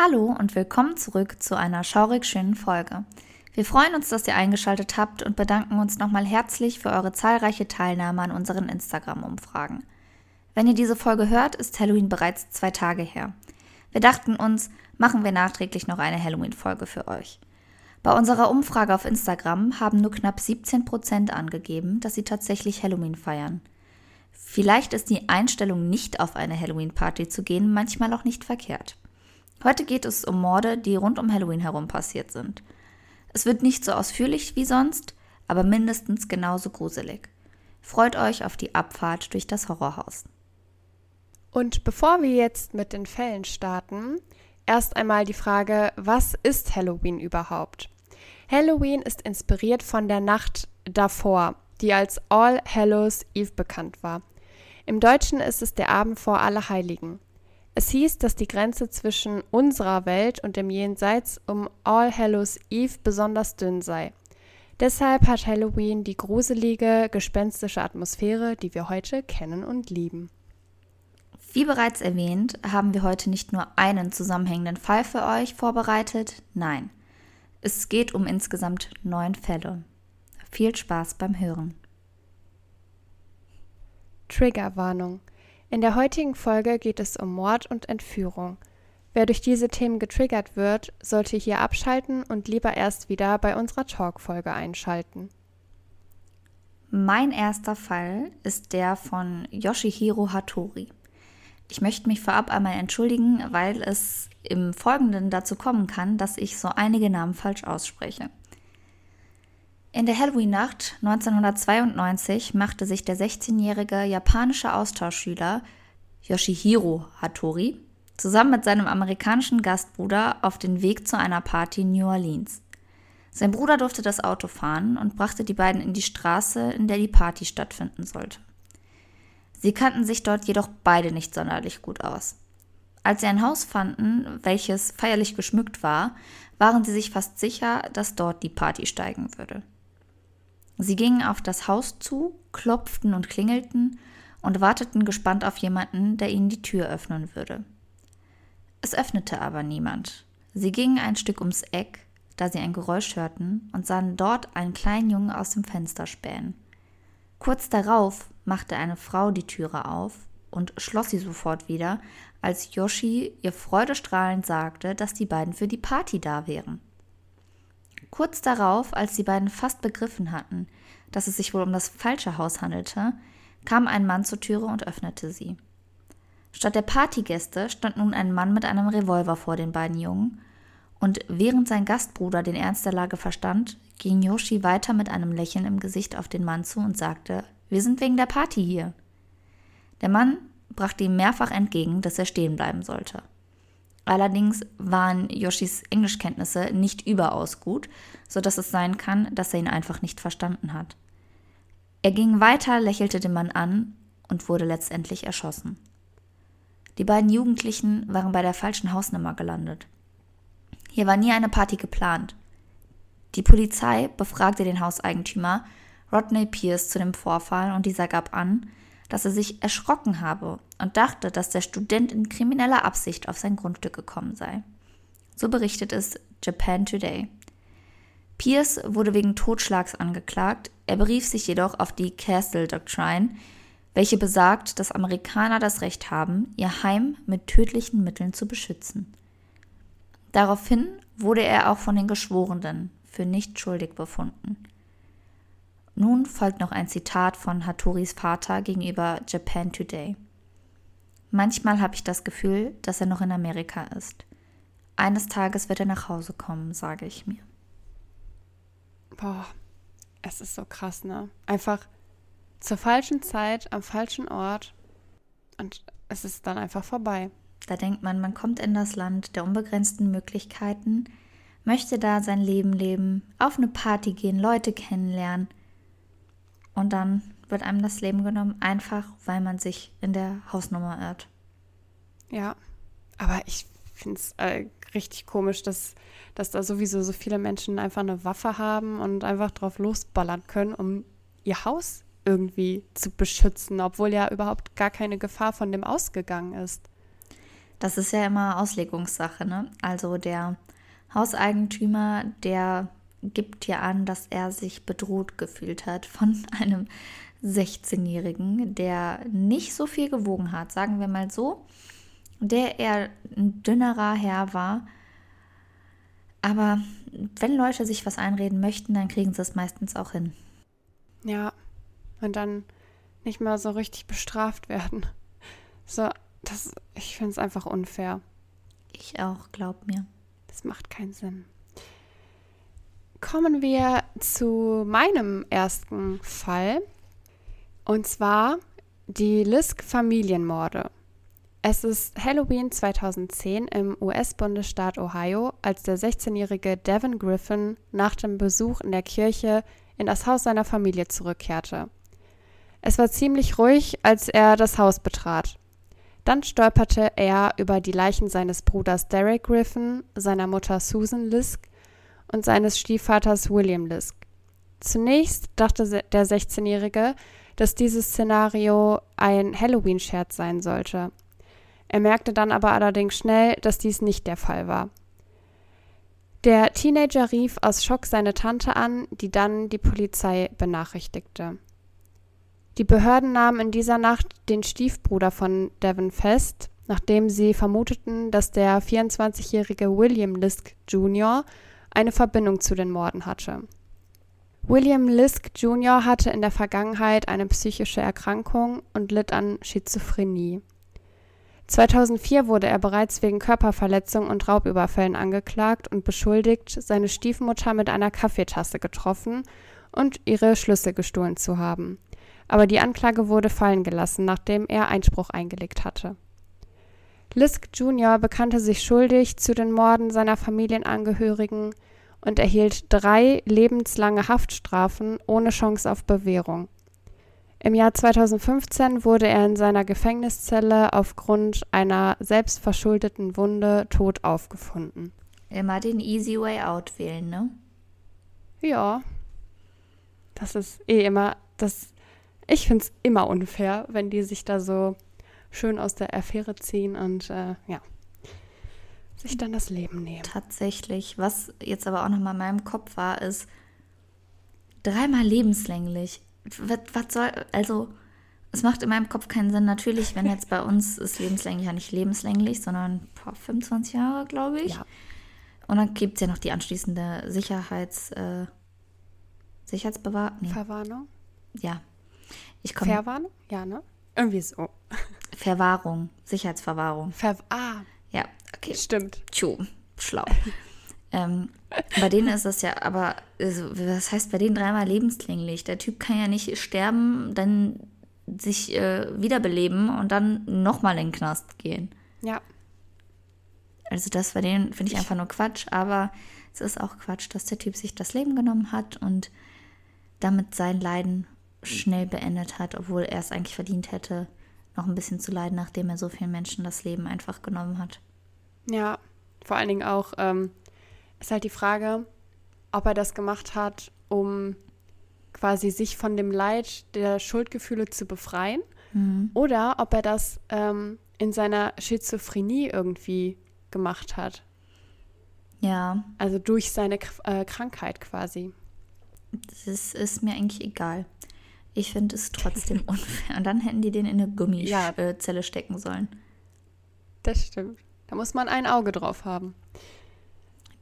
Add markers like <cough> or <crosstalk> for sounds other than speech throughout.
Hallo und willkommen zurück zu einer schaurig schönen Folge. Wir freuen uns, dass ihr eingeschaltet habt und bedanken uns nochmal herzlich für eure zahlreiche Teilnahme an unseren Instagram-Umfragen. Wenn ihr diese Folge hört, ist Halloween bereits zwei Tage her. Wir dachten uns, machen wir nachträglich noch eine Halloween-Folge für euch. Bei unserer Umfrage auf Instagram haben nur knapp 17 Prozent angegeben, dass sie tatsächlich Halloween feiern. Vielleicht ist die Einstellung, nicht auf eine Halloween-Party zu gehen, manchmal auch nicht verkehrt. Heute geht es um Morde, die rund um Halloween herum passiert sind. Es wird nicht so ausführlich wie sonst, aber mindestens genauso gruselig. Freut euch auf die Abfahrt durch das Horrorhaus. Und bevor wir jetzt mit den Fällen starten, erst einmal die Frage, was ist Halloween überhaupt? Halloween ist inspiriert von der Nacht davor, die als All Hallows Eve bekannt war. Im Deutschen ist es der Abend vor Allerheiligen. Es hieß, dass die Grenze zwischen unserer Welt und dem Jenseits um All Hallows Eve besonders dünn sei. Deshalb hat Halloween die gruselige, gespenstische Atmosphäre, die wir heute kennen und lieben. Wie bereits erwähnt, haben wir heute nicht nur einen zusammenhängenden Fall für euch vorbereitet, nein, es geht um insgesamt neun Fälle. Viel Spaß beim Hören. Triggerwarnung. In der heutigen Folge geht es um Mord und Entführung. Wer durch diese Themen getriggert wird, sollte hier abschalten und lieber erst wieder bei unserer Talk-Folge einschalten. Mein erster Fall ist der von Yoshihiro Hattori. Ich möchte mich vorab einmal entschuldigen, weil es im Folgenden dazu kommen kann, dass ich so einige Namen falsch ausspreche. In der Halloween-Nacht 1992 machte sich der 16-jährige japanische Austauschschüler Yoshihiro Hattori zusammen mit seinem amerikanischen Gastbruder auf den Weg zu einer Party in New Orleans. Sein Bruder durfte das Auto fahren und brachte die beiden in die Straße, in der die Party stattfinden sollte. Sie kannten sich dort jedoch beide nicht sonderlich gut aus. Als sie ein Haus fanden, welches feierlich geschmückt war, waren sie sich fast sicher, dass dort die Party steigen würde. Sie gingen auf das Haus zu, klopften und klingelten und warteten gespannt auf jemanden, der ihnen die Tür öffnen würde. Es öffnete aber niemand. Sie gingen ein Stück ums Eck, da sie ein Geräusch hörten, und sahen dort einen kleinen Jungen aus dem Fenster spähen. Kurz darauf machte eine Frau die Türe auf und schloss sie sofort wieder, als Yoshi ihr freudestrahlend sagte, dass die beiden für die Party da wären. Kurz darauf, als die beiden fast begriffen hatten, dass es sich wohl um das falsche Haus handelte, kam ein Mann zur Türe und öffnete sie. Statt der Partygäste stand nun ein Mann mit einem Revolver vor den beiden Jungen, und während sein Gastbruder den Ernst der Lage verstand, ging Yoshi weiter mit einem Lächeln im Gesicht auf den Mann zu und sagte, wir sind wegen der Party hier. Der Mann brachte ihm mehrfach entgegen, dass er stehen bleiben sollte. Allerdings waren Yoshis Englischkenntnisse nicht überaus gut, so dass es sein kann, dass er ihn einfach nicht verstanden hat. Er ging weiter, lächelte den Mann an und wurde letztendlich erschossen. Die beiden Jugendlichen waren bei der falschen Hausnummer gelandet. Hier war nie eine Party geplant. Die Polizei befragte den Hauseigentümer Rodney Pierce zu dem Vorfall und dieser gab an, dass er sich erschrocken habe und dachte, dass der Student in krimineller Absicht auf sein Grundstück gekommen sei. So berichtet es Japan Today. Pierce wurde wegen Totschlags angeklagt, er berief sich jedoch auf die Castle Doctrine, welche besagt, dass Amerikaner das Recht haben, ihr Heim mit tödlichen Mitteln zu beschützen. Daraufhin wurde er auch von den Geschworenen für nicht schuldig befunden. Nun folgt noch ein Zitat von Hattoris Vater gegenüber Japan Today. Manchmal habe ich das Gefühl, dass er noch in Amerika ist. Eines Tages wird er nach Hause kommen, sage ich mir. Boah, es ist so krass, ne? Einfach zur falschen Zeit, am falschen Ort und es ist dann einfach vorbei. Da denkt man, man kommt in das Land der unbegrenzten Möglichkeiten, möchte da sein Leben leben, auf eine Party gehen, Leute kennenlernen und dann wird einem das Leben genommen, einfach weil man sich in der Hausnummer irrt. Ja, aber ich finde es äh, richtig komisch, dass, dass da sowieso so viele Menschen einfach eine Waffe haben und einfach drauf losballern können, um ihr Haus irgendwie zu beschützen, obwohl ja überhaupt gar keine Gefahr von dem ausgegangen ist. das ist ja immer Auslegungssache, ne? Also der Hauseigentümer, der gibt ja an, dass er sich bedroht gefühlt hat von <laughs> einem 16-Jährigen, der nicht so viel gewogen hat, sagen wir mal so, der eher ein dünnerer Herr war. Aber wenn Leute sich was einreden möchten, dann kriegen sie es meistens auch hin. Ja, und dann nicht mal so richtig bestraft werden. So, das, ich finde es einfach unfair. Ich auch, glaub mir. Das macht keinen Sinn. Kommen wir zu meinem ersten Fall. Und zwar die Lisk-Familienmorde. Es ist Halloween 2010 im US-Bundesstaat Ohio, als der 16-jährige Devin Griffin nach dem Besuch in der Kirche in das Haus seiner Familie zurückkehrte. Es war ziemlich ruhig, als er das Haus betrat. Dann stolperte er über die Leichen seines Bruders Derek Griffin, seiner Mutter Susan Lisk und seines Stiefvaters William Lisk. Zunächst dachte der 16-Jährige, dass dieses Szenario ein Halloween-Scherz sein sollte. Er merkte dann aber allerdings schnell, dass dies nicht der Fall war. Der Teenager rief aus Schock seine Tante an, die dann die Polizei benachrichtigte. Die Behörden nahmen in dieser Nacht den Stiefbruder von Devon fest, nachdem sie vermuteten, dass der 24-jährige William Lisk Jr. eine Verbindung zu den Morden hatte. William Lisk Jr. hatte in der Vergangenheit eine psychische Erkrankung und litt an Schizophrenie. 2004 wurde er bereits wegen Körperverletzung und Raubüberfällen angeklagt und beschuldigt, seine Stiefmutter mit einer Kaffeetasse getroffen und ihre Schlüssel gestohlen zu haben aber die Anklage wurde fallen gelassen, nachdem er Einspruch eingelegt hatte. Lisk Jr. bekannte sich schuldig zu den Morden seiner Familienangehörigen und erhielt drei lebenslange Haftstrafen ohne Chance auf Bewährung. Im Jahr 2015 wurde er in seiner Gefängniszelle aufgrund einer selbstverschuldeten Wunde tot aufgefunden. Immer den easy way out wählen, ne? Ja. Das ist eh immer das ich finde es immer unfair, wenn die sich da so schön aus der Affäre ziehen und äh, ja, sich dann das Leben nehmen. Tatsächlich. Was jetzt aber auch nochmal in meinem Kopf war, ist dreimal lebenslänglich. Was, was soll, also es macht in meinem Kopf keinen Sinn. Natürlich, wenn jetzt bei uns ist lebenslänglich ja nicht lebenslänglich, sondern boah, 25 Jahre, glaube ich. Ja. Und dann gibt es ja noch die anschließende Sicherheits, äh, Sicherheitsbewahrung. Nee. Verwarnung? Ja, ich komm, Verwarnung? Ja, ne? Irgendwie so. Verwahrung, Sicherheitsverwahrung. Ver ah. Ja, okay. Stimmt. Tschu, schlau. <laughs> ähm, bei denen ist das ja, aber also, was heißt bei denen dreimal lebenslänglich? Der Typ kann ja nicht sterben, dann sich äh, wiederbeleben und dann nochmal in den Knast gehen. Ja. Also das bei denen finde ich einfach nur Quatsch, aber es ist auch Quatsch, dass der Typ sich das Leben genommen hat und damit sein Leiden schnell beendet hat, obwohl er es eigentlich verdient hätte, noch ein bisschen zu leiden, nachdem er so vielen Menschen das Leben einfach genommen hat. Ja, vor allen Dingen auch ähm, ist halt die Frage, ob er das gemacht hat, um quasi sich von dem Leid der Schuldgefühle zu befreien mhm. oder ob er das ähm, in seiner Schizophrenie irgendwie gemacht hat. Ja. Also durch seine äh, Krankheit quasi. Das ist mir eigentlich egal. Ich finde es trotzdem <laughs> unfair. Und dann hätten die den in eine Gummizelle ja. stecken sollen. Das stimmt. Da muss man ein Auge drauf haben.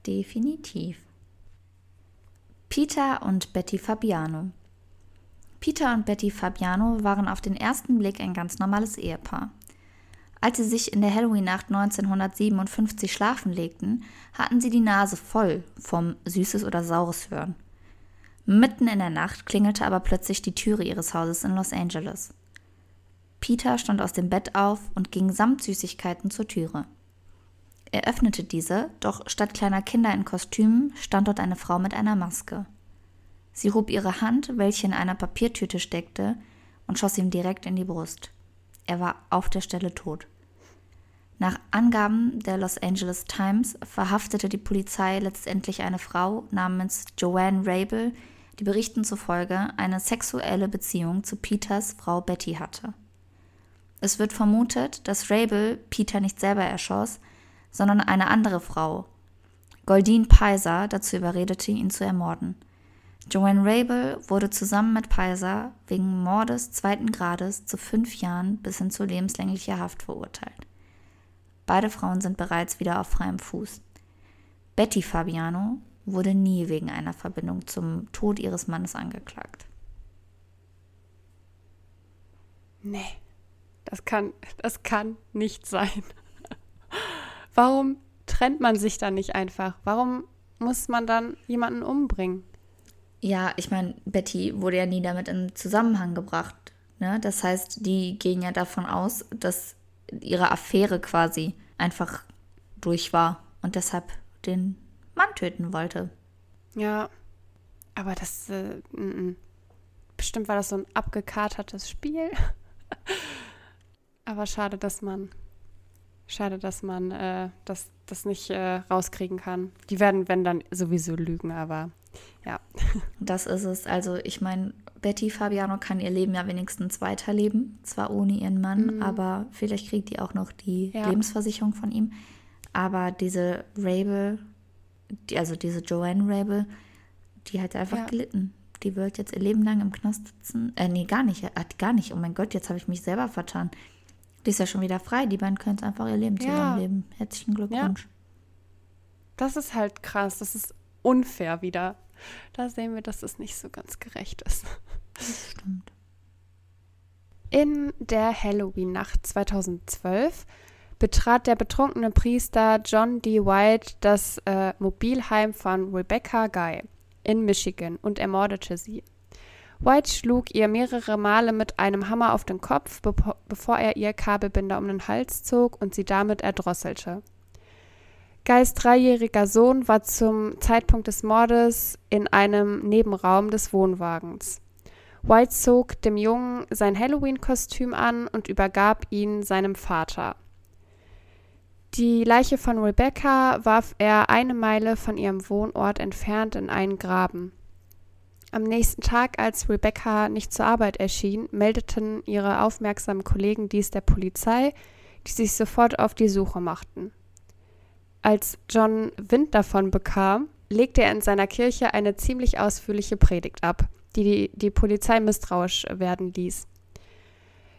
Definitiv. Peter und Betty Fabiano. Peter und Betty Fabiano waren auf den ersten Blick ein ganz normales Ehepaar. Als sie sich in der Halloween-Nacht 1957 schlafen legten, hatten sie die Nase voll vom Süßes oder Saures hören. Mitten in der Nacht klingelte aber plötzlich die Türe ihres Hauses in Los Angeles. Peter stand aus dem Bett auf und ging samt Süßigkeiten zur Türe. Er öffnete diese, doch statt kleiner Kinder in Kostümen stand dort eine Frau mit einer Maske. Sie hob ihre Hand, welche in einer Papiertüte steckte, und schoss ihm direkt in die Brust. Er war auf der Stelle tot. Nach Angaben der Los Angeles Times verhaftete die Polizei letztendlich eine Frau namens Joanne Rabel, die Berichten zufolge eine sexuelle Beziehung zu Peters Frau Betty hatte. Es wird vermutet, dass Rabel Peter nicht selber erschoss, sondern eine andere Frau, Goldine Peiser, dazu überredete, ihn zu ermorden. Joanne Rabel wurde zusammen mit Peiser wegen Mordes zweiten Grades zu fünf Jahren bis hin zu lebenslänglicher Haft verurteilt. Beide Frauen sind bereits wieder auf freiem Fuß. Betty Fabiano wurde nie wegen einer Verbindung zum Tod ihres Mannes angeklagt. Nee, das kann, das kann nicht sein. Warum trennt man sich dann nicht einfach? Warum muss man dann jemanden umbringen? Ja, ich meine, Betty wurde ja nie damit in Zusammenhang gebracht. Ne? Das heißt, die gehen ja davon aus, dass ihre Affäre quasi einfach durch war und deshalb den Mann töten wollte. Ja, aber das, äh, n -n. bestimmt war das so ein abgekatertes Spiel. <laughs> aber schade, dass man, schade, dass man äh, das, das nicht äh, rauskriegen kann. Die werden, wenn dann sowieso lügen, aber ja. <laughs> Das ist es. Also ich meine, Betty Fabiano kann ihr Leben ja wenigstens weiterleben. Zwar ohne ihren Mann, mhm. aber vielleicht kriegt die auch noch die ja. Lebensversicherung von ihm. Aber diese Rabel, die, also diese Joanne Rabel, die hat einfach ja. gelitten. Die wird jetzt ihr Leben lang im Knast sitzen. Äh, nee, gar nicht. Hat gar nicht. Oh mein Gott, jetzt habe ich mich selber vertan. Die ist ja schon wieder frei. Die beiden können einfach ihr Leben ja. zusammenleben. Herzlichen Glückwunsch. Ja. Das ist halt krass. Das ist unfair wieder. Da sehen wir, dass es nicht so ganz gerecht ist. Das stimmt. In der Halloween-Nacht 2012 betrat der betrunkene Priester John D. White das äh, Mobilheim von Rebecca Guy in Michigan und ermordete sie. White schlug ihr mehrere Male mit einem Hammer auf den Kopf, be bevor er ihr Kabelbinder um den Hals zog und sie damit erdrosselte. Guys dreijähriger Sohn war zum Zeitpunkt des Mordes in einem Nebenraum des Wohnwagens. White zog dem Jungen sein Halloween-Kostüm an und übergab ihn seinem Vater. Die Leiche von Rebecca warf er eine Meile von ihrem Wohnort entfernt in einen Graben. Am nächsten Tag, als Rebecca nicht zur Arbeit erschien, meldeten ihre aufmerksamen Kollegen dies der Polizei, die sich sofort auf die Suche machten. Als John Wind davon bekam, legte er in seiner Kirche eine ziemlich ausführliche Predigt ab, die die, die Polizei misstrauisch werden ließ.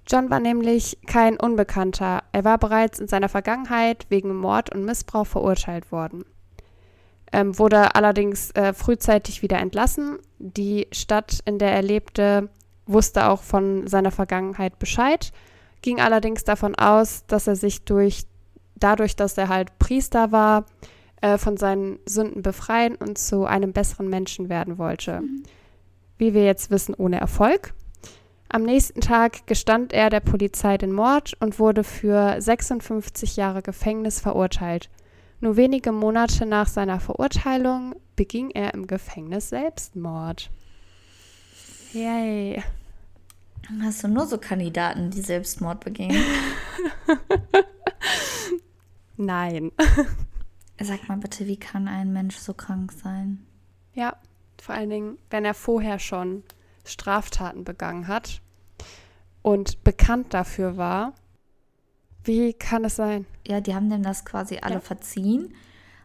John war nämlich kein Unbekannter. Er war bereits in seiner Vergangenheit wegen Mord und Missbrauch verurteilt worden. Ähm, wurde allerdings äh, frühzeitig wieder entlassen. Die Stadt, in der er lebte, wusste auch von seiner Vergangenheit Bescheid, ging allerdings davon aus, dass er sich durch dadurch, dass er halt Priester war, äh, von seinen Sünden befreien und zu einem besseren Menschen werden wollte. Mhm. Wie wir jetzt wissen, ohne Erfolg. Am nächsten Tag gestand er der Polizei den Mord und wurde für 56 Jahre Gefängnis verurteilt. Nur wenige Monate nach seiner Verurteilung beging er im Gefängnis Selbstmord. Yay. Hast du nur so Kandidaten, die Selbstmord begehen? <laughs> Nein. Sag mal bitte, wie kann ein Mensch so krank sein? Ja, vor allen Dingen, wenn er vorher schon Straftaten begangen hat und bekannt dafür war. Wie kann es sein? Ja, die haben dem das quasi alle ja. verziehen,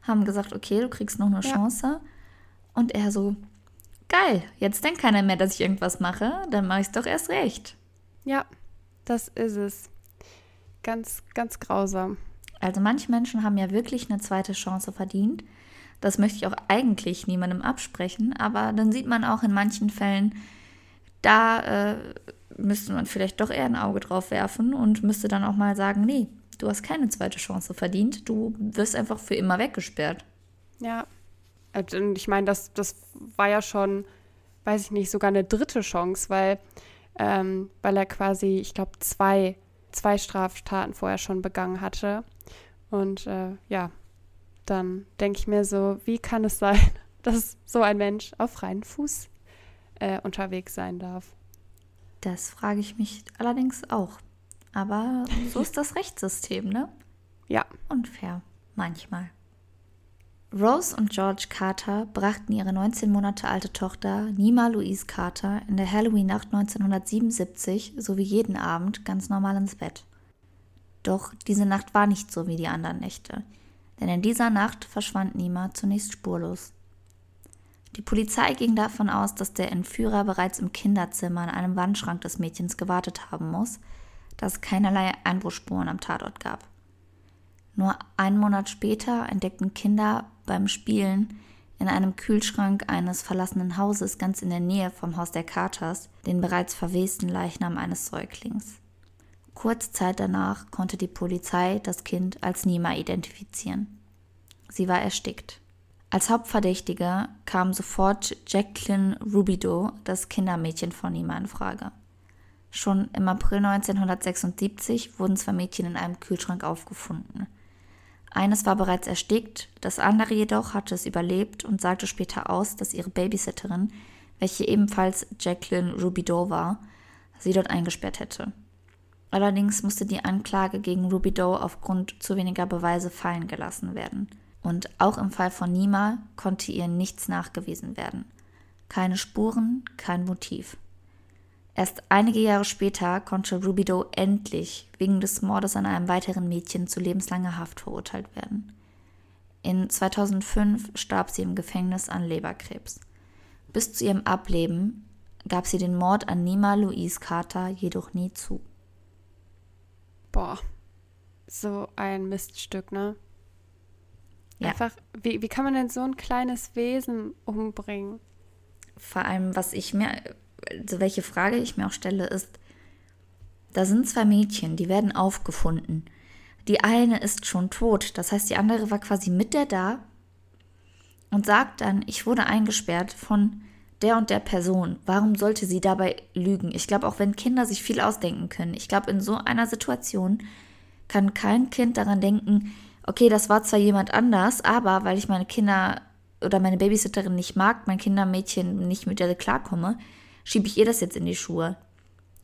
haben gesagt, okay, du kriegst noch eine ja. Chance. Und er so, geil, jetzt denkt keiner mehr, dass ich irgendwas mache, dann mache ich es doch erst recht. Ja, das ist es. Ganz, ganz grausam. Also manche Menschen haben ja wirklich eine zweite Chance verdient. Das möchte ich auch eigentlich niemandem absprechen, aber dann sieht man auch in manchen Fällen, da äh, müsste man vielleicht doch eher ein Auge drauf werfen und müsste dann auch mal sagen, nee, du hast keine zweite Chance verdient, du wirst einfach für immer weggesperrt. Ja, und ich meine, das, das war ja schon, weiß ich nicht, sogar eine dritte Chance, weil, ähm, weil er quasi, ich glaube, zwei, zwei Straftaten vorher schon begangen hatte. Und äh, ja, dann denke ich mir so, wie kann es sein, <laughs> dass so ein Mensch auf freien Fuß äh, unterwegs sein darf? Das frage ich mich allerdings auch. Aber so ist das <laughs> Rechtssystem, ne? Ja. Unfair. Manchmal. Rose und George Carter brachten ihre 19 Monate alte Tochter Nima Louise Carter in der Halloween-Nacht 1977 sowie jeden Abend ganz normal ins Bett. Doch diese Nacht war nicht so wie die anderen Nächte, denn in dieser Nacht verschwand Nima zunächst spurlos. Die Polizei ging davon aus, dass der Entführer bereits im Kinderzimmer an einem Wandschrank des Mädchens gewartet haben muss, da es keinerlei Einbruchspuren am Tatort gab. Nur einen Monat später entdeckten Kinder beim Spielen in einem Kühlschrank eines verlassenen Hauses ganz in der Nähe vom Haus der Carters den bereits verwesten Leichnam eines Säuglings. Kurz Zeit danach konnte die Polizei das Kind als Nima identifizieren. Sie war erstickt. Als Hauptverdächtige kam sofort Jacqueline Rubidoux, das Kindermädchen von Nima, in Frage. Schon im April 1976 wurden zwei Mädchen in einem Kühlschrank aufgefunden. Eines war bereits erstickt, das andere jedoch hatte es überlebt und sagte später aus, dass ihre Babysitterin, welche ebenfalls Jacqueline Rubidoux war, sie dort eingesperrt hätte. Allerdings musste die Anklage gegen Rubidoux aufgrund zu weniger Beweise fallen gelassen werden. Und auch im Fall von Nima konnte ihr nichts nachgewiesen werden. Keine Spuren, kein Motiv. Erst einige Jahre später konnte Rubidoux endlich wegen des Mordes an einem weiteren Mädchen zu lebenslanger Haft verurteilt werden. In 2005 starb sie im Gefängnis an Leberkrebs. Bis zu ihrem Ableben gab sie den Mord an Nima Louise Carter jedoch nie zu. Boah, so ein Miststück, ne? Ja. Einfach, wie, wie kann man denn so ein kleines Wesen umbringen? Vor allem, was ich mir also welche Frage ich mir auch stelle, ist, da sind zwei Mädchen, die werden aufgefunden. Die eine ist schon tot, das heißt, die andere war quasi mit der da und sagt dann, ich wurde eingesperrt von der und der Person. Warum sollte sie dabei lügen? Ich glaube, auch wenn Kinder sich viel ausdenken können, ich glaube, in so einer Situation kann kein Kind daran denken, okay, das war zwar jemand anders, aber weil ich meine Kinder oder meine Babysitterin nicht mag, mein Kindermädchen nicht mit der klarkomme, schiebe ich ihr das jetzt in die Schuhe?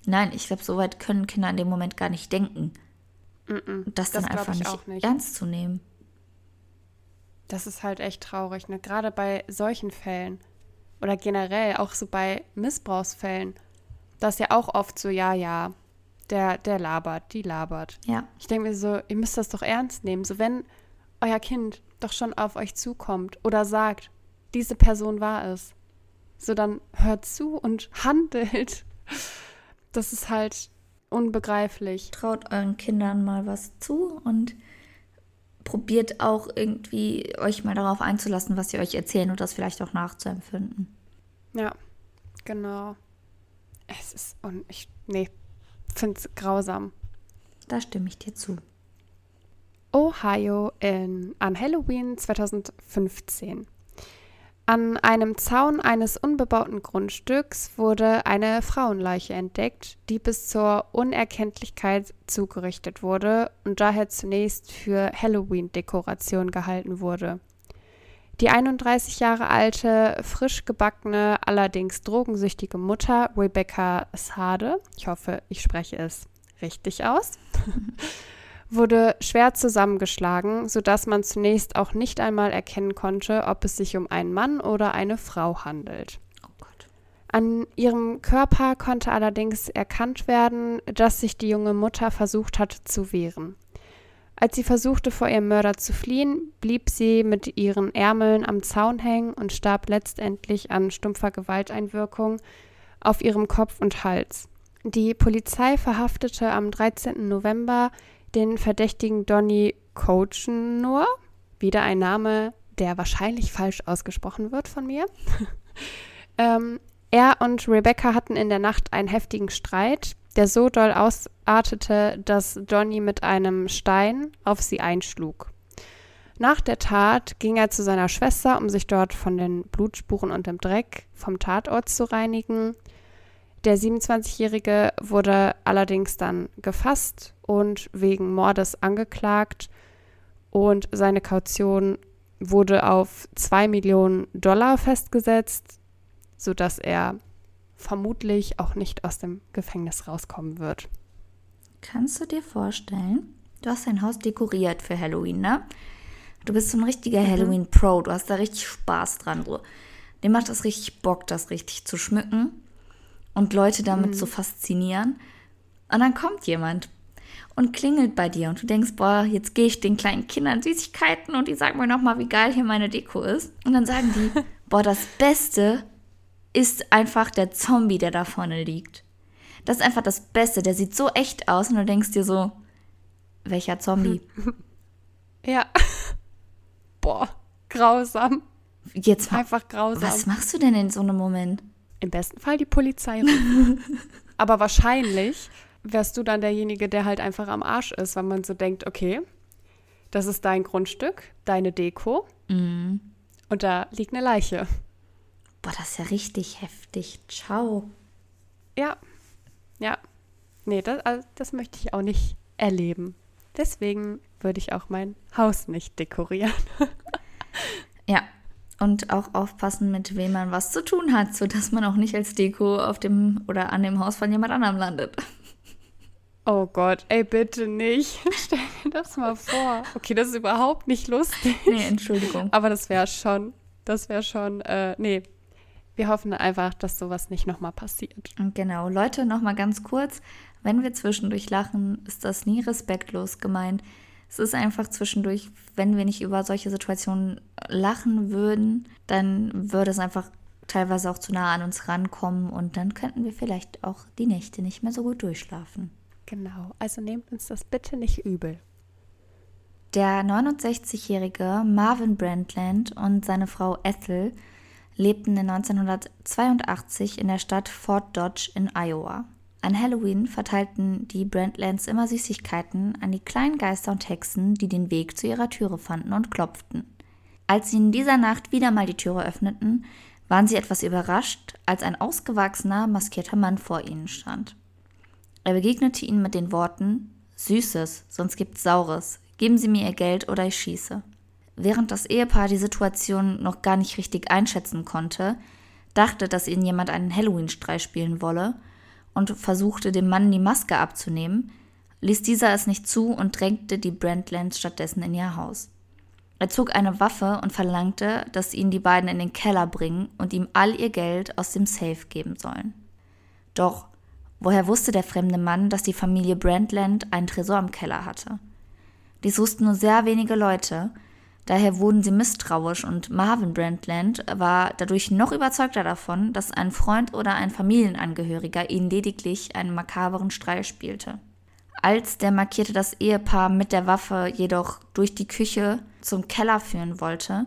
Nein, ich glaube, so weit können Kinder in dem Moment gar nicht denken. Mm -mm, das, das dann einfach nicht, nicht, ernst zu nehmen. Das ist halt echt traurig, ne? Gerade bei solchen Fällen oder generell auch so bei Missbrauchsfällen. Das ist ja auch oft so, ja, ja, der, der labert, die labert. Ja. Ich denke mir so, ihr müsst das doch ernst nehmen. So, wenn euer Kind doch schon auf euch zukommt oder sagt, diese Person war es, so dann hört zu und <laughs> handelt. Das ist halt unbegreiflich. Traut euren Kindern mal was zu und probiert auch irgendwie euch mal darauf einzulassen, was sie euch erzählen und das vielleicht auch nachzuempfinden. Ja, genau. Es ist und ich nee, finde es grausam. Da stimme ich dir zu. Ohio in, an Halloween 2015. An einem Zaun eines unbebauten Grundstücks wurde eine Frauenleiche entdeckt, die bis zur Unerkenntlichkeit zugerichtet wurde und daher zunächst für Halloween-Dekoration gehalten wurde. Die 31 Jahre alte, frisch gebackene, allerdings drogensüchtige Mutter Rebecca Sade, ich hoffe, ich spreche es richtig aus, <laughs> wurde schwer zusammengeschlagen, sodass man zunächst auch nicht einmal erkennen konnte, ob es sich um einen Mann oder eine Frau handelt. Oh An ihrem Körper konnte allerdings erkannt werden, dass sich die junge Mutter versucht hat zu wehren. Als sie versuchte, vor ihrem Mörder zu fliehen, blieb sie mit ihren Ärmeln am Zaun hängen und starb letztendlich an stumpfer Gewalteinwirkung auf ihrem Kopf und Hals. Die Polizei verhaftete am 13. November den Verdächtigen Donny Kochenor. Wieder ein Name, der wahrscheinlich falsch ausgesprochen wird von mir. <laughs> ähm, er und Rebecca hatten in der Nacht einen heftigen Streit, der so doll ausartete, dass Donny mit einem Stein auf sie einschlug. Nach der Tat ging er zu seiner Schwester, um sich dort von den Blutspuren und dem Dreck vom Tatort zu reinigen. Der 27-Jährige wurde allerdings dann gefasst und wegen Mordes angeklagt und seine Kaution wurde auf 2 Millionen Dollar festgesetzt, sodass er vermutlich auch nicht aus dem Gefängnis rauskommen wird. Kannst du dir vorstellen, du hast dein Haus dekoriert für Halloween, ne? Du bist so ein richtiger Halloween-Pro. Du hast da richtig Spaß dran. So. Dem macht das richtig Bock, das richtig zu schmücken und Leute damit zu faszinieren. Und dann kommt jemand und klingelt bei dir und du denkst, boah, jetzt gehe ich den kleinen Kindern Süßigkeiten und die sagen mir nochmal, wie geil hier meine Deko ist. Und dann sagen die, <laughs> boah, das Beste ist einfach der Zombie, der da vorne liegt. Das ist einfach das Beste. Der sieht so echt aus und du denkst dir so, welcher Zombie? <laughs> Ja. <laughs> Boah, grausam. Jetzt Einfach grausam. was machst du denn in so einem Moment? Im besten Fall die Polizei rufen. <laughs> Aber wahrscheinlich wärst du dann derjenige, der halt einfach am Arsch ist, weil man so denkt, okay, das ist dein Grundstück, deine Deko Mhm. und da liegt eine Leiche. Boah, das ist ja richtig heftig. Ciao. Ja, ja. Nee, das, also das möchte ich auch nicht erleben. Deswegen würde ich auch mein Haus nicht dekorieren. <laughs> Ja. Und auch aufpassen, mit wem man was zu tun hat, sodass man auch nicht als Deko auf dem oder an dem Haus von jemand anderem landet. <laughs> Oh Gott, ey, bitte nicht. <laughs> Stell dir das mal vor. Okay, das ist überhaupt nicht lustig. Nee, Entschuldigung. Aber das wäre schon, das wäre schon, äh, nee. Wir hoffen einfach, dass sowas nicht nochmal passiert. Genau, Leute, nochmal ganz kurz. Wenn wir zwischendurch lachen, ist das nie respektlos gemeint. Es ist einfach zwischendurch, wenn wir nicht über solche Situationen lachen würden, dann würde es einfach teilweise auch zu nah an uns rankommen und dann könnten wir vielleicht auch die Nächte nicht mehr so gut durchschlafen. Genau, also nehmt uns das bitte nicht übel. Der 69-jährige Marvin Brandland und seine Frau Ethel lebten in 1982 in der Stadt Fort Dodge in Iowa. An Halloween verteilten die Brandlands immer Süßigkeiten an die kleinen Geister und Hexen, die den Weg zu ihrer Türe fanden und klopften. Als sie in dieser Nacht wieder mal die Türe öffneten, waren sie etwas überrascht, als ein ausgewachsener, maskierter Mann vor ihnen stand. Er begegnete ihnen mit den Worten Süßes, sonst gibt's Saures. Geben Sie mir Ihr Geld oder ich schieße. Während das Ehepaar die Situation noch gar nicht richtig einschätzen konnte, dachte, dass ihnen jemand einen Halloween-Streich spielen wolle und versuchte dem Mann die Maske abzunehmen, ließ dieser es nicht zu und drängte die Brandlands stattdessen in ihr Haus. Er zog eine Waffe und verlangte, dass ihn die beiden in den Keller bringen und ihm all ihr Geld aus dem Safe geben sollen. Doch woher wusste der fremde Mann, dass die Familie Brandland einen Tresor im Keller hatte? Dies wussten nur sehr wenige Leute, daher wurden sie misstrauisch und Marvin Brandland war dadurch noch überzeugter davon, dass ein Freund oder ein Familienangehöriger ihnen lediglich einen makaberen Streich spielte. Als der Markierte das Ehepaar mit der Waffe jedoch durch die Küche zum Keller führen wollte,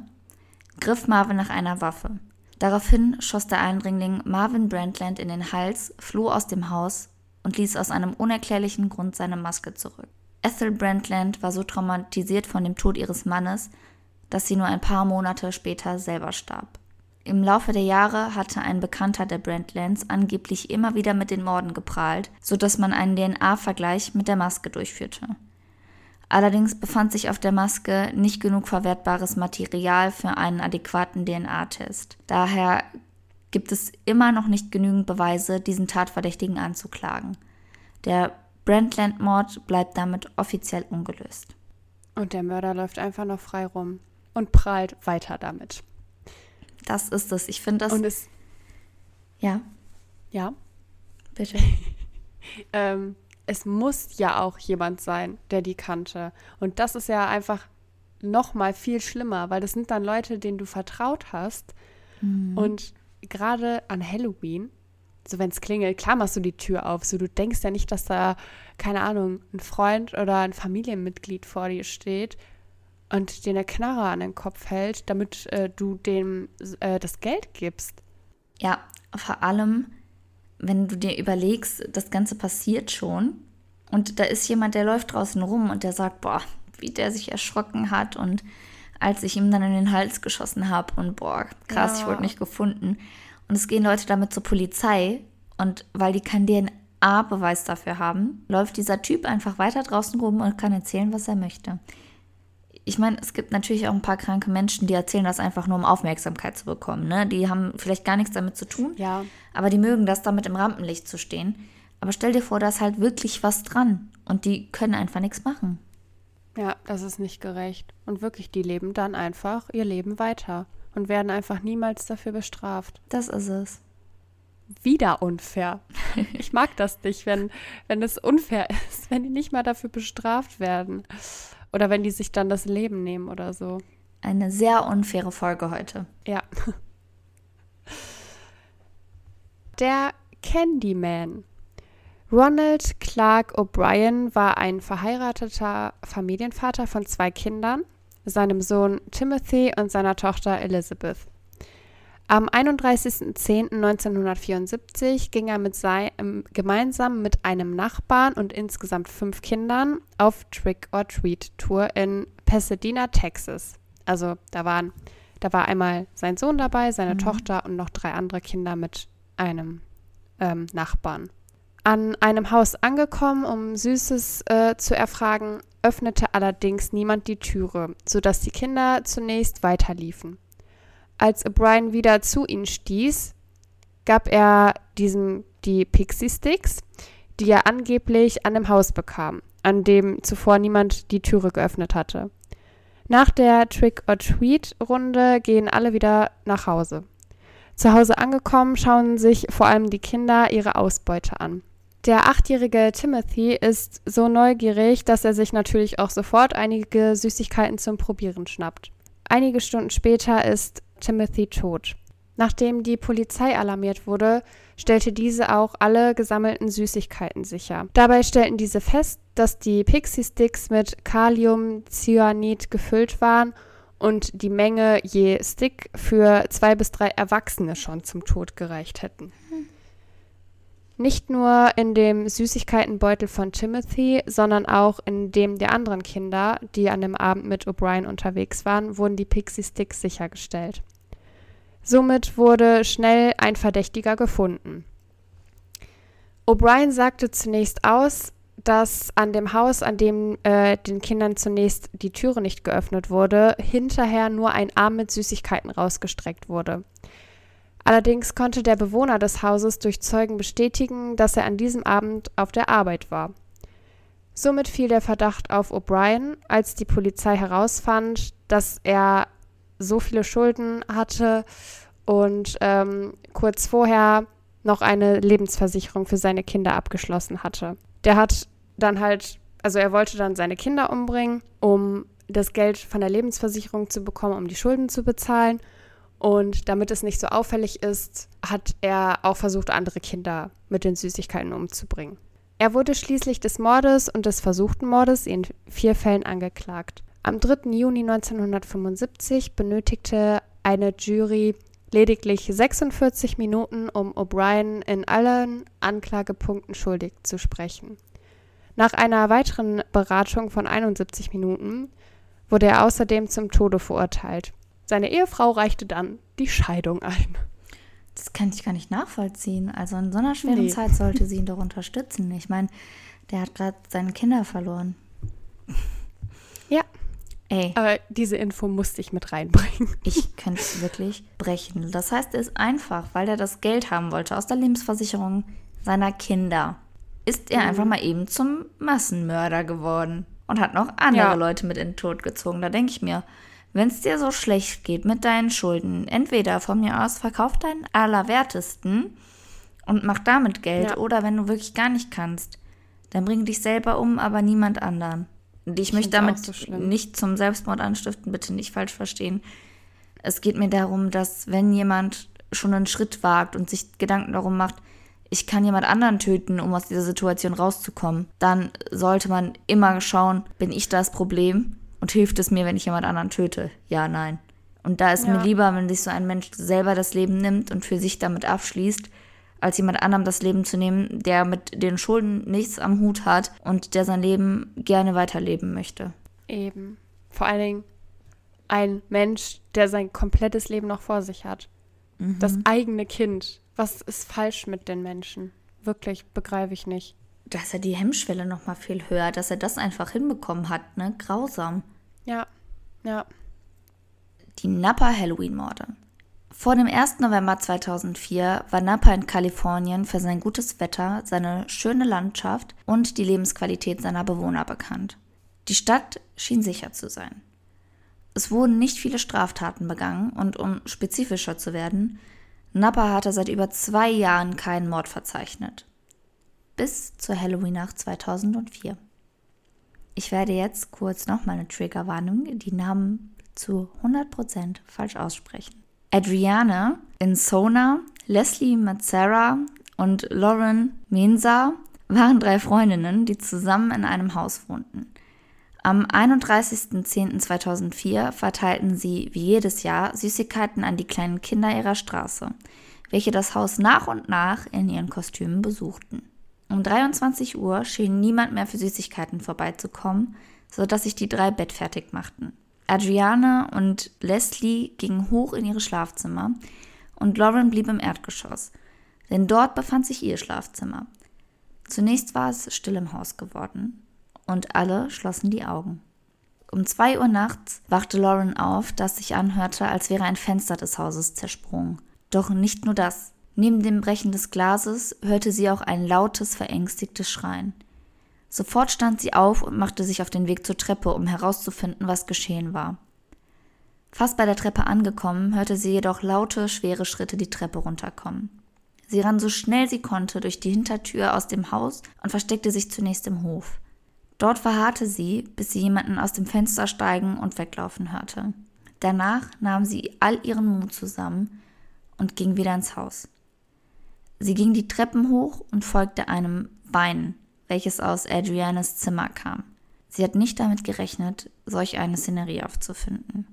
griff Marvin nach einer Waffe. Daraufhin schoss der Eindringling Marvin Brandland in den Hals, floh aus dem Haus und ließ aus einem unerklärlichen Grund seine Maske zurück. Ethel Brandland war so traumatisiert von dem Tod ihres Mannes, dass sie nur ein paar Monate später selber starb. Im Laufe der Jahre hatte ein Bekannter der Brandlands angeblich immer wieder mit den Morden geprahlt, sodass man einen DNA-Vergleich mit der Maske durchführte. Allerdings befand sich auf der Maske nicht genug verwertbares Material für einen adäquaten DNA-Test. Daher gibt es immer noch nicht genügend Beweise, diesen Tatverdächtigen anzuklagen. Der Brandland-Mord bleibt damit offiziell ungelöst. Und der Mörder läuft einfach noch frei rum und prahlt weiter damit. Das ist es. Ich finde das. Und es, ja, ja, bitte. <laughs> ähm, es muss ja auch jemand sein, der die kannte. Und das ist ja einfach noch mal viel schlimmer, weil das sind dann Leute, denen du vertraut hast. Und gerade an Halloween, so wenn es klingelt, klar machst du die Tür auf. So du denkst ja nicht, dass da, keine Ahnung, ein Freund oder ein Familienmitglied vor dir steht und dir eine Knarre an den Kopf hält, damit äh, du dem äh, das Geld gibst. Ja, vor allem, wenn du dir überlegst, das Ganze passiert schon und da ist jemand, der läuft draußen rum und der sagt, boah, wie der sich erschrocken hat und als ich ihm dann in den Hals geschossen habe und boah, krass, ich Ja. wurde nicht gefunden. Und es gehen Leute damit zur Polizei und weil die keinen DNA-Beweis dafür haben, läuft dieser Typ einfach weiter draußen rum und kann erzählen, was er möchte. Ich meine, es gibt natürlich auch ein paar kranke Menschen, die erzählen das einfach nur, um Aufmerksamkeit zu bekommen. Ne? Die haben vielleicht gar nichts damit zu tun. Ja. Aber die mögen das, damit im Rampenlicht zu stehen. Aber stell dir vor, da ist halt wirklich was dran. Und die können einfach nichts machen. Ja, das ist nicht gerecht. Und wirklich, die leben dann einfach ihr Leben weiter und werden einfach niemals dafür bestraft. Das ist es. Wieder unfair. Ich mag das nicht, wenn, wenn es unfair <laughs> ist, wenn die nicht mal dafür bestraft werden. Oder wenn die sich dann das Leben nehmen oder so. Eine sehr unfaire Folge heute. Ja. Der Candyman. Ronald Clark O'Brien war ein verheirateter Familienvater von zwei Kindern, seinem Sohn Timothy und seiner Tochter Elizabeth. Am 31.10.1974 ging er mit sein, gemeinsam mit einem Nachbarn und insgesamt fünf Kindern auf Trick-or-Treat-Tour in Pasadena, Texas. Also da waren, da war einmal sein Sohn dabei, seine mhm. Tochter und noch drei andere Kinder mit einem ähm, Nachbarn. An einem Haus angekommen, um Süßes äh, zu erfragen, öffnete allerdings niemand die Türe, sodass die Kinder zunächst weiterliefen. Als O'Brien wieder zu ihnen stieß, gab er diesem die Pixie Sticks, die er angeblich an dem Haus bekam, an dem zuvor niemand die Türe geöffnet hatte. Nach der Trick-or-Treat-Runde gehen alle wieder nach Hause. Zu Hause angekommen, schauen sich vor allem die Kinder ihre Ausbeute an. Der achtjährige Timothy ist so neugierig, dass er sich natürlich auch sofort einige Süßigkeiten zum Probieren schnappt. Einige Stunden später ist Timothy tot. Nachdem die Polizei alarmiert wurde, stellte diese auch alle gesammelten Süßigkeiten sicher. Dabei stellten diese fest, dass die Pixie Sticks mit Kaliumcyanid gefüllt waren und die Menge je Stick für zwei bis drei Erwachsene schon zum Tod gereicht hätten. Nicht nur in dem Süßigkeitenbeutel von Timothy, sondern auch in dem der anderen Kinder, die an dem Abend mit O'Brien unterwegs waren, wurden die Pixie Sticks sichergestellt. Somit wurde schnell ein Verdächtiger gefunden. O'Brien sagte zunächst aus, dass an dem Haus, an dem äh, den Kindern zunächst die Türe nicht geöffnet wurde, hinterher nur ein Arm mit Süßigkeiten rausgestreckt wurde. Allerdings konnte der Bewohner des Hauses durch Zeugen bestätigen, dass er an diesem Abend auf der Arbeit war. Somit fiel der Verdacht auf O'Brien, als die Polizei herausfand, dass er so viele Schulden hatte und ähm, kurz vorher noch eine Lebensversicherung für seine Kinder abgeschlossen hatte. Der hat dann halt, also er wollte dann seine Kinder umbringen, um das Geld von der Lebensversicherung zu bekommen, um die Schulden zu bezahlen. Und damit es nicht so auffällig ist, hat er auch versucht, andere Kinder mit den Süßigkeiten umzubringen. Er wurde schließlich des Mordes und des versuchten Mordes in vier Fällen angeklagt. Am 3. Juni 1975 benötigte eine Jury lediglich 46 Minuten, um O'Brien in allen Anklagepunkten schuldig zu sprechen. Nach einer weiteren Beratung von 71 Minuten wurde er außerdem zum Tode verurteilt. Seine Ehefrau reichte dann die Scheidung ein. Das kann ich gar nicht nachvollziehen. Also in so einer schweren nee. Zeit sollte sie ihn doch unterstützen. Ich meine, der hat gerade seine Kinder verloren. Ja. Ey. Aber diese Info musste ich mit reinbringen. Ich könnte es wirklich brechen. Das heißt, er ist einfach, weil er das Geld haben wollte aus der Lebensversicherung seiner Kinder, ist er mhm. einfach mal eben zum Massenmörder geworden und hat noch andere ja. Leute mit in den Tod gezogen. Da denke ich mir, wenn es dir so schlecht geht mit deinen Schulden, entweder von mir aus verkauf deinen Allerwertesten und mach damit Geld, ja. oder wenn du wirklich gar nicht kannst, dann bring dich selber um, aber niemand anderen. Und ich, ich möchte damit so nicht zum Selbstmord anstiften, bitte nicht falsch verstehen. Es geht mir darum, dass wenn jemand schon einen Schritt wagt und sich Gedanken darum macht, ich kann jemand anderen töten, um aus dieser Situation rauszukommen, dann sollte man immer schauen, bin ich das Problem und hilft es mir, wenn ich jemand anderen töte? Ja, nein. Und da ist ja. mir lieber, wenn sich so ein Mensch selber das Leben nimmt und für sich damit abschließt, als jemand anderem das Leben zu nehmen, der mit den Schulden nichts am Hut hat und der sein Leben gerne weiterleben möchte. Eben. Vor allen Dingen ein Mensch, der sein komplettes Leben noch vor sich hat. Mhm. Das eigene Kind. Was ist falsch mit den Menschen? Wirklich, begreife ich nicht da ist ja die Hemmschwelle noch mal viel höher, dass er das einfach hinbekommen hat, ne? Grausam. Ja, ja. Die Napa Halloween-Morde. Vor dem 1. November 2004 war Napa in Kalifornien für sein gutes Wetter, seine schöne Landschaft und die Lebensqualität seiner Bewohner bekannt. Die Stadt schien sicher zu sein. Es wurden nicht viele Straftaten begangen und um spezifischer zu werden, Napa hatte seit über zwei Jahren keinen Mord verzeichnet. Bis zur Halloween-Nacht 2004. Ich werde jetzt kurz nochmal eine Triggerwarnung, die Namen zu 100% falsch aussprechen. Adriana Insona, Leslie Mazzara und Lauren Mensa waren drei Freundinnen, die zusammen in einem Haus wohnten. Am 31.10.2004 verteilten sie wie jedes Jahr Süßigkeiten an die kleinen Kinder ihrer Straße, welche das Haus nach und nach in ihren Kostümen besuchten. Um 23 Uhr schien niemand mehr für Süßigkeiten vorbeizukommen, sodass sich die drei bettfertig machten. Adriana und Leslie gingen hoch in ihre Schlafzimmer und Lauren blieb im Erdgeschoss, denn dort befand sich ihr Schlafzimmer. Zunächst war es still im Haus geworden und alle schlossen die Augen. Um zwei Uhr nachts wachte Lauren auf, das sich anhörte, als wäre ein Fenster des Hauses zersprungen. Doch nicht nur das. Neben dem Brechen des Glases hörte sie auch ein lautes, verängstigtes Schreien. Sofort stand sie auf und machte sich auf den Weg zur Treppe, um herauszufinden, was geschehen war. Fast bei der Treppe angekommen, hörte sie jedoch laute, schwere Schritte die Treppe runterkommen. Sie rann so schnell sie konnte durch die Hintertür aus dem Haus und versteckte sich zunächst im Hof. Dort verharrte sie, bis sie jemanden aus dem Fenster steigen und weglaufen hörte. Danach nahm sie all ihren Mut zusammen und ging wieder ins Haus. Sie ging die Treppen hoch und folgte einem Weinen, welches aus Adrianas Zimmer kam. Sie hat nicht damit gerechnet, solch eine Szenerie aufzufinden.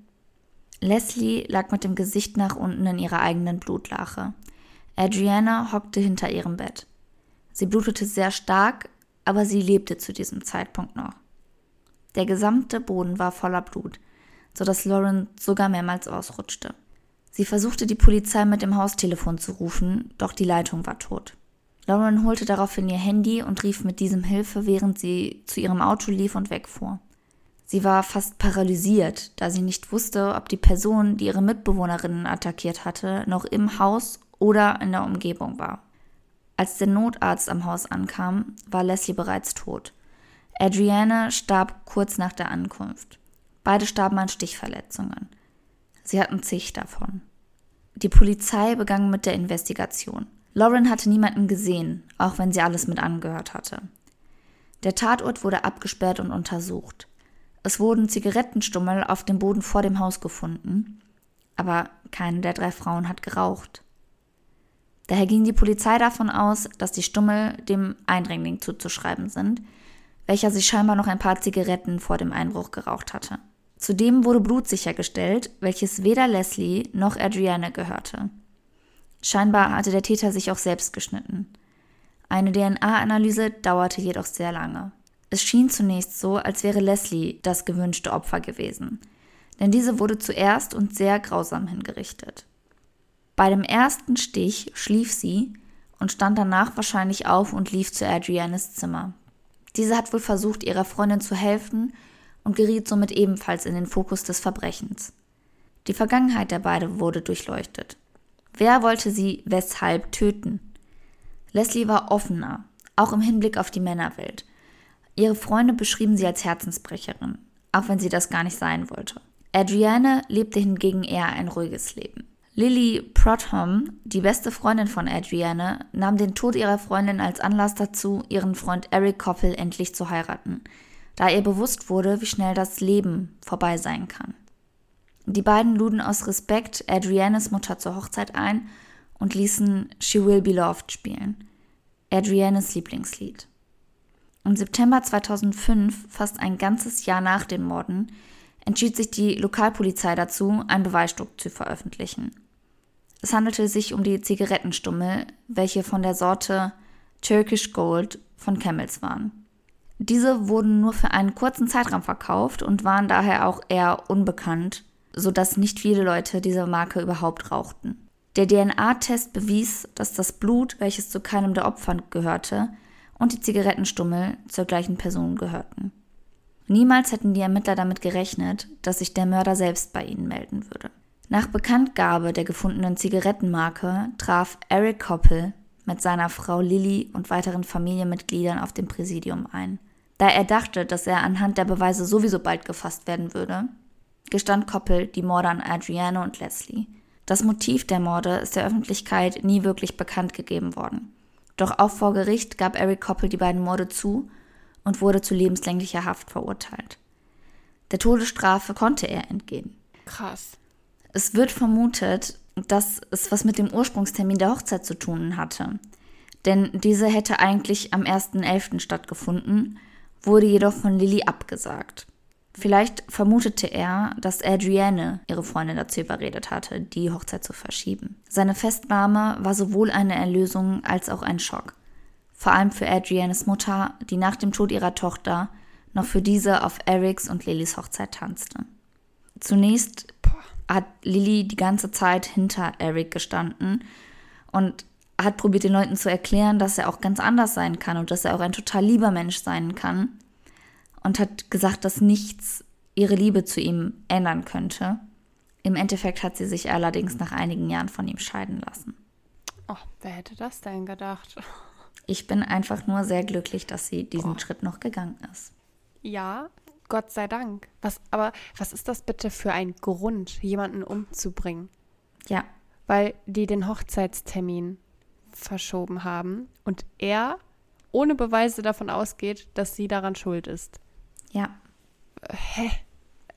Leslie lag mit dem Gesicht nach unten in ihrer eigenen Blutlache. Adriana hockte hinter ihrem Bett. Sie blutete sehr stark, aber sie lebte zu diesem Zeitpunkt noch. Der gesamte Boden war voller Blut, so dass Lauren sogar mehrmals ausrutschte. Sie versuchte die Polizei mit dem Haustelefon zu rufen, doch die Leitung war tot. Lauren holte daraufhin ihr Handy und rief mit diesem Hilfe, während sie zu ihrem Auto lief und wegfuhr. Sie war fast paralysiert, da sie nicht wusste, ob die Person, die ihre Mitbewohnerinnen attackiert hatte, noch im Haus oder in der Umgebung war. Als der Notarzt am Haus ankam, war Leslie bereits tot. Adriana starb kurz nach der Ankunft. Beide starben an Stichverletzungen. Sie hatten zig davon. Die Polizei begann mit der Investigation. Lauren hatte niemanden gesehen, auch wenn sie alles mit angehört hatte. Der Tatort wurde abgesperrt und untersucht. Es wurden Zigarettenstummel auf dem Boden vor dem Haus gefunden, aber keine der drei Frauen hat geraucht. Daher ging die Polizei davon aus, dass die Stummel dem Eindringling zuzuschreiben sind, welcher sich scheinbar noch ein paar Zigaretten vor dem Einbruch geraucht hatte. Zudem wurde Blut sichergestellt, welches weder Leslie noch Adrienne gehörte. Scheinbar hatte der Täter sich auch selbst geschnitten. Eine DNA-Analyse dauerte jedoch sehr lange. Es schien zunächst so, als wäre Leslie das gewünschte Opfer gewesen, denn diese wurde zuerst und sehr grausam hingerichtet. Bei dem ersten Stich schlief sie und stand danach wahrscheinlich auf und lief zu Adrianes Zimmer. Diese hat wohl versucht, ihrer Freundin zu helfen und geriet somit ebenfalls in den Fokus des Verbrechens. Die Vergangenheit der beiden wurde durchleuchtet. Wer wollte sie weshalb töten? Leslie war offener, auch im Hinblick auf die Männerwelt. Ihre Freunde beschrieben sie als Herzensbrecherin, auch wenn sie das gar nicht sein wollte. Adrienne lebte hingegen eher ein ruhiges Leben. Lily Prodham, die beste Freundin von Adrienne, nahm den Tod ihrer Freundin als Anlass dazu, ihren Freund Eric Koppel endlich zu heiraten, da ihr bewusst wurde, wie schnell das Leben vorbei sein kann. Die beiden luden aus Respekt Adriennes Mutter zur Hochzeit ein und ließen She Will Be Loved spielen, Adriennes Lieblingslied. Im September 2005, fast ein ganzes Jahr nach den Morden, entschied sich die Lokalpolizei dazu, ein Beweisstück zu veröffentlichen. Es handelte sich um die Zigarettenstummel, welche von der Sorte Turkish Gold von Camels waren. Diese wurden nur für einen kurzen Zeitraum verkauft und waren daher auch eher unbekannt, sodass nicht viele Leute diese Marke überhaupt rauchten. Der DNA-Test bewies, dass das Blut, welches zu keinem der Opfer gehörte, und die Zigarettenstummel zur gleichen Person gehörten. Niemals hätten die Ermittler damit gerechnet, dass sich der Mörder selbst bei ihnen melden würde. Nach Bekanntgabe der gefundenen Zigarettenmarke traf Eric Koppel mit seiner Frau Lilly und weiteren Familienmitgliedern auf dem Präsidium ein. Da er dachte, dass er anhand der Beweise sowieso bald gefasst werden würde, gestand Koppel die Morde an Adrienne und Leslie. Das Motiv der Morde ist der Öffentlichkeit nie wirklich bekannt gegeben worden. Doch auch vor Gericht gab Eric Koppel die beiden Morde zu und wurde zu lebenslänglicher Haft verurteilt. Der Todesstrafe konnte er entgehen. Krass. Es wird vermutet, dass es was mit dem Ursprungstermin der Hochzeit zu tun hatte. Denn diese hätte eigentlich am 1.11. stattgefunden, wurde jedoch von Lilly abgesagt. Vielleicht vermutete er, dass Adrienne ihre Freundin dazu überredet hatte, die Hochzeit zu verschieben. Seine Festnahme war sowohl eine Erlösung als auch ein Schock. Vor allem für Adriennes Mutter, die nach dem Tod ihrer Tochter noch für diese auf Erics und Lillys Hochzeit tanzte. Zunächst hat Lilly die ganze Zeit hinter Eric gestanden und hat probiert den Leuten zu erklären, dass er auch ganz anders sein kann und dass er auch ein total lieber Mensch sein kann. Und hat gesagt, dass nichts ihre Liebe zu ihm ändern könnte. Im Endeffekt hat sie sich allerdings nach einigen Jahren von ihm scheiden lassen. Oh, wer hätte das denn gedacht? Ich bin einfach nur sehr glücklich, dass sie diesen oh. Schritt noch gegangen ist. Ja, Gott sei Dank. Was, aber was ist das bitte für ein Grund, jemanden umzubringen? Ja. Weil die den Hochzeitstermin verschoben haben und er ohne Beweise davon ausgeht, dass sie daran schuld ist. Ja. Hä?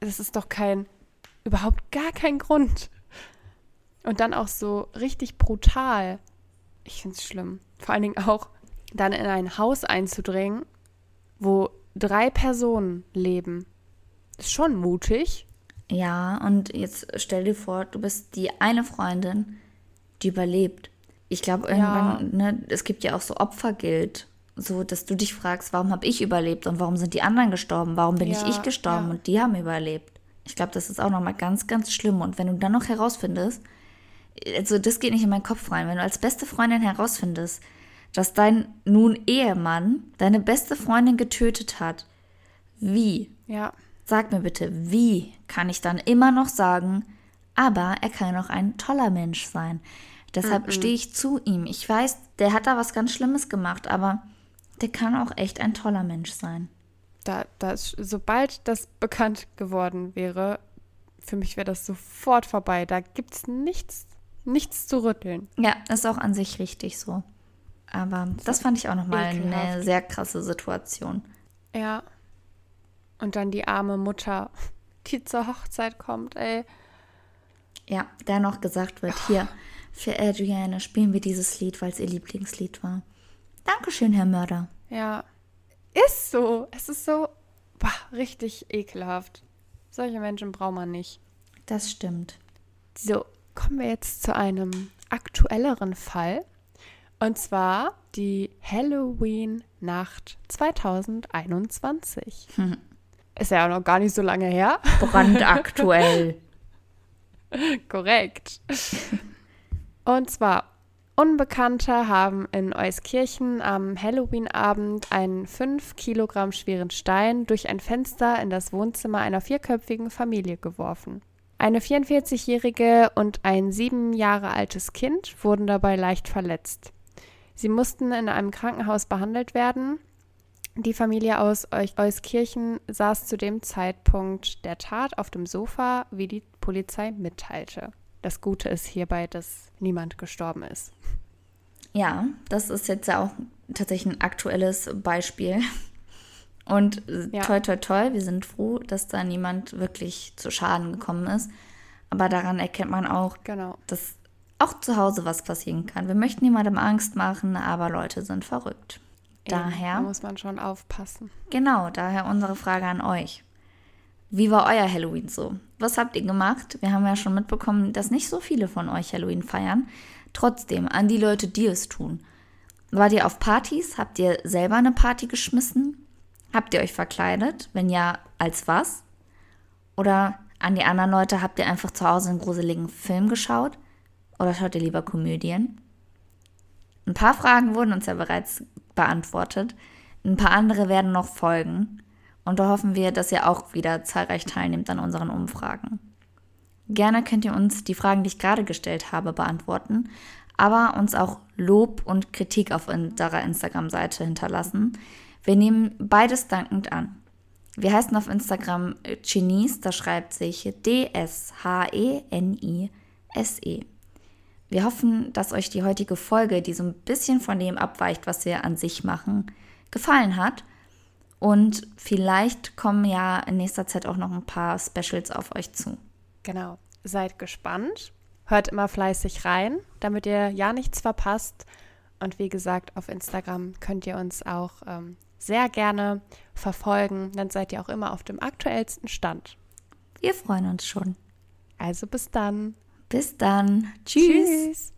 Das ist doch kein, überhaupt gar kein Grund. Und dann auch so richtig brutal. Ich finde es schlimm. Vor allen Dingen auch dann in ein Haus einzudringen, wo drei Personen leben. Ist schon mutig. Ja, und jetzt stell dir vor, du bist die eine Freundin, die überlebt. Ich glaube, irgendwann, ja. ne, es gibt ja auch so Opfergeld, so dass du dich fragst, warum habe ich überlebt und warum sind die anderen gestorben? Warum bin ja, ich ich gestorben ja. und die haben überlebt? Ich glaube, das ist auch nochmal ganz, ganz schlimm. Und wenn du dann noch herausfindest, also das geht nicht in meinen Kopf rein, wenn du als beste Freundin herausfindest, dass dein nun Ehemann deine beste Freundin getötet hat. Wie? Ja. Sag mir bitte, wie kann ich dann immer noch sagen, aber er kann auch ein toller Mensch sein. Deshalb mm -mm. stehe ich zu ihm. Ich weiß, der hat da was ganz Schlimmes gemacht, aber der kann auch echt ein toller Mensch sein. Da, das, sobald das bekannt geworden wäre, für mich wäre das sofort vorbei. Da gibt es nichts, nichts zu rütteln. Ja, ist auch an sich richtig so. Aber das fand ich auch nochmal eine sehr krasse Situation. Ja. Und dann die arme Mutter, <laughs> die zur Hochzeit kommt, ey. Ja, der noch gesagt wird, hier, für Adrienne spielen wir dieses Lied, weil es ihr Lieblingslied war. Dankeschön, Herr Mörder. Ja. Ist so. Es ist so boah, richtig ekelhaft. Solche Menschen braucht man nicht. Das stimmt. So, kommen wir jetzt zu einem aktuelleren Fall. Und zwar die Halloween-Nacht 2021. Hm. <laughs> Ist ja auch noch gar nicht so lange her. Brandaktuell. <laughs> Korrekt. <laughs> Und zwar, Unbekannte haben in Euskirchen am Halloween-Abend einen 5 Kilogramm schweren Stein durch ein Fenster in das Wohnzimmer einer vierköpfigen Familie geworfen. Eine 44-jährige und ein sieben Jahre altes Kind wurden dabei leicht verletzt. Sie mussten in einem Krankenhaus behandelt werden. Die Familie aus Euskirchen saß zu dem Zeitpunkt der Tat auf dem Sofa, wie die Polizei mitteilte. Das Gute ist hierbei, dass niemand gestorben ist. Ja, das ist jetzt ja auch tatsächlich ein aktuelles Beispiel. Und ja. toi, toi, toi, wir sind froh, dass da niemand wirklich zu Schaden gekommen ist. Aber daran erkennt man auch, genau. dass auch zu Hause was passieren kann. Wir möchten niemandem Angst machen, aber Leute sind verrückt. Daher da muss man schon aufpassen. Genau, daher unsere Frage an euch. Wie war euer Halloween so? Was habt ihr gemacht? Wir haben ja schon mitbekommen, dass nicht so viele von euch Halloween feiern. Trotzdem, an die Leute, die es tun. Wart ihr auf Partys? Habt ihr selber eine Party geschmissen? Habt ihr euch verkleidet? Wenn ja, als was? Oder an die anderen Leute, habt ihr einfach zu Hause einen gruseligen Film geschaut? Oder schaut ihr lieber Komödien? Ein paar Fragen wurden uns ja bereits beantwortet. Ein paar andere werden noch folgen. Und da hoffen wir, dass ihr auch wieder zahlreich teilnehmt an unseren Umfragen. Gerne könnt ihr uns die Fragen, die ich gerade gestellt habe, beantworten, aber uns auch Lob und Kritik auf unserer Instagram-Seite hinterlassen. Wir nehmen beides dankend an. Wir heißen auf Instagram Genies, da schreibt sich D-S-H-E-N-I-S-E. Wir hoffen, dass euch die heutige Folge, die so ein bisschen von dem abweicht, was wir an sich machen, gefallen hat. Und vielleicht kommen ja in nächster Zeit auch noch ein paar Specials auf euch zu. Genau. Seid gespannt. Hört immer fleißig rein, damit ihr ja nichts verpasst. Und wie gesagt, auf Instagram könnt ihr uns auch ähm, sehr gerne verfolgen. Dann seid ihr auch immer auf dem aktuellsten Stand. Wir freuen uns schon. Also bis dann. Bis dann. Tschüss. Tschüss.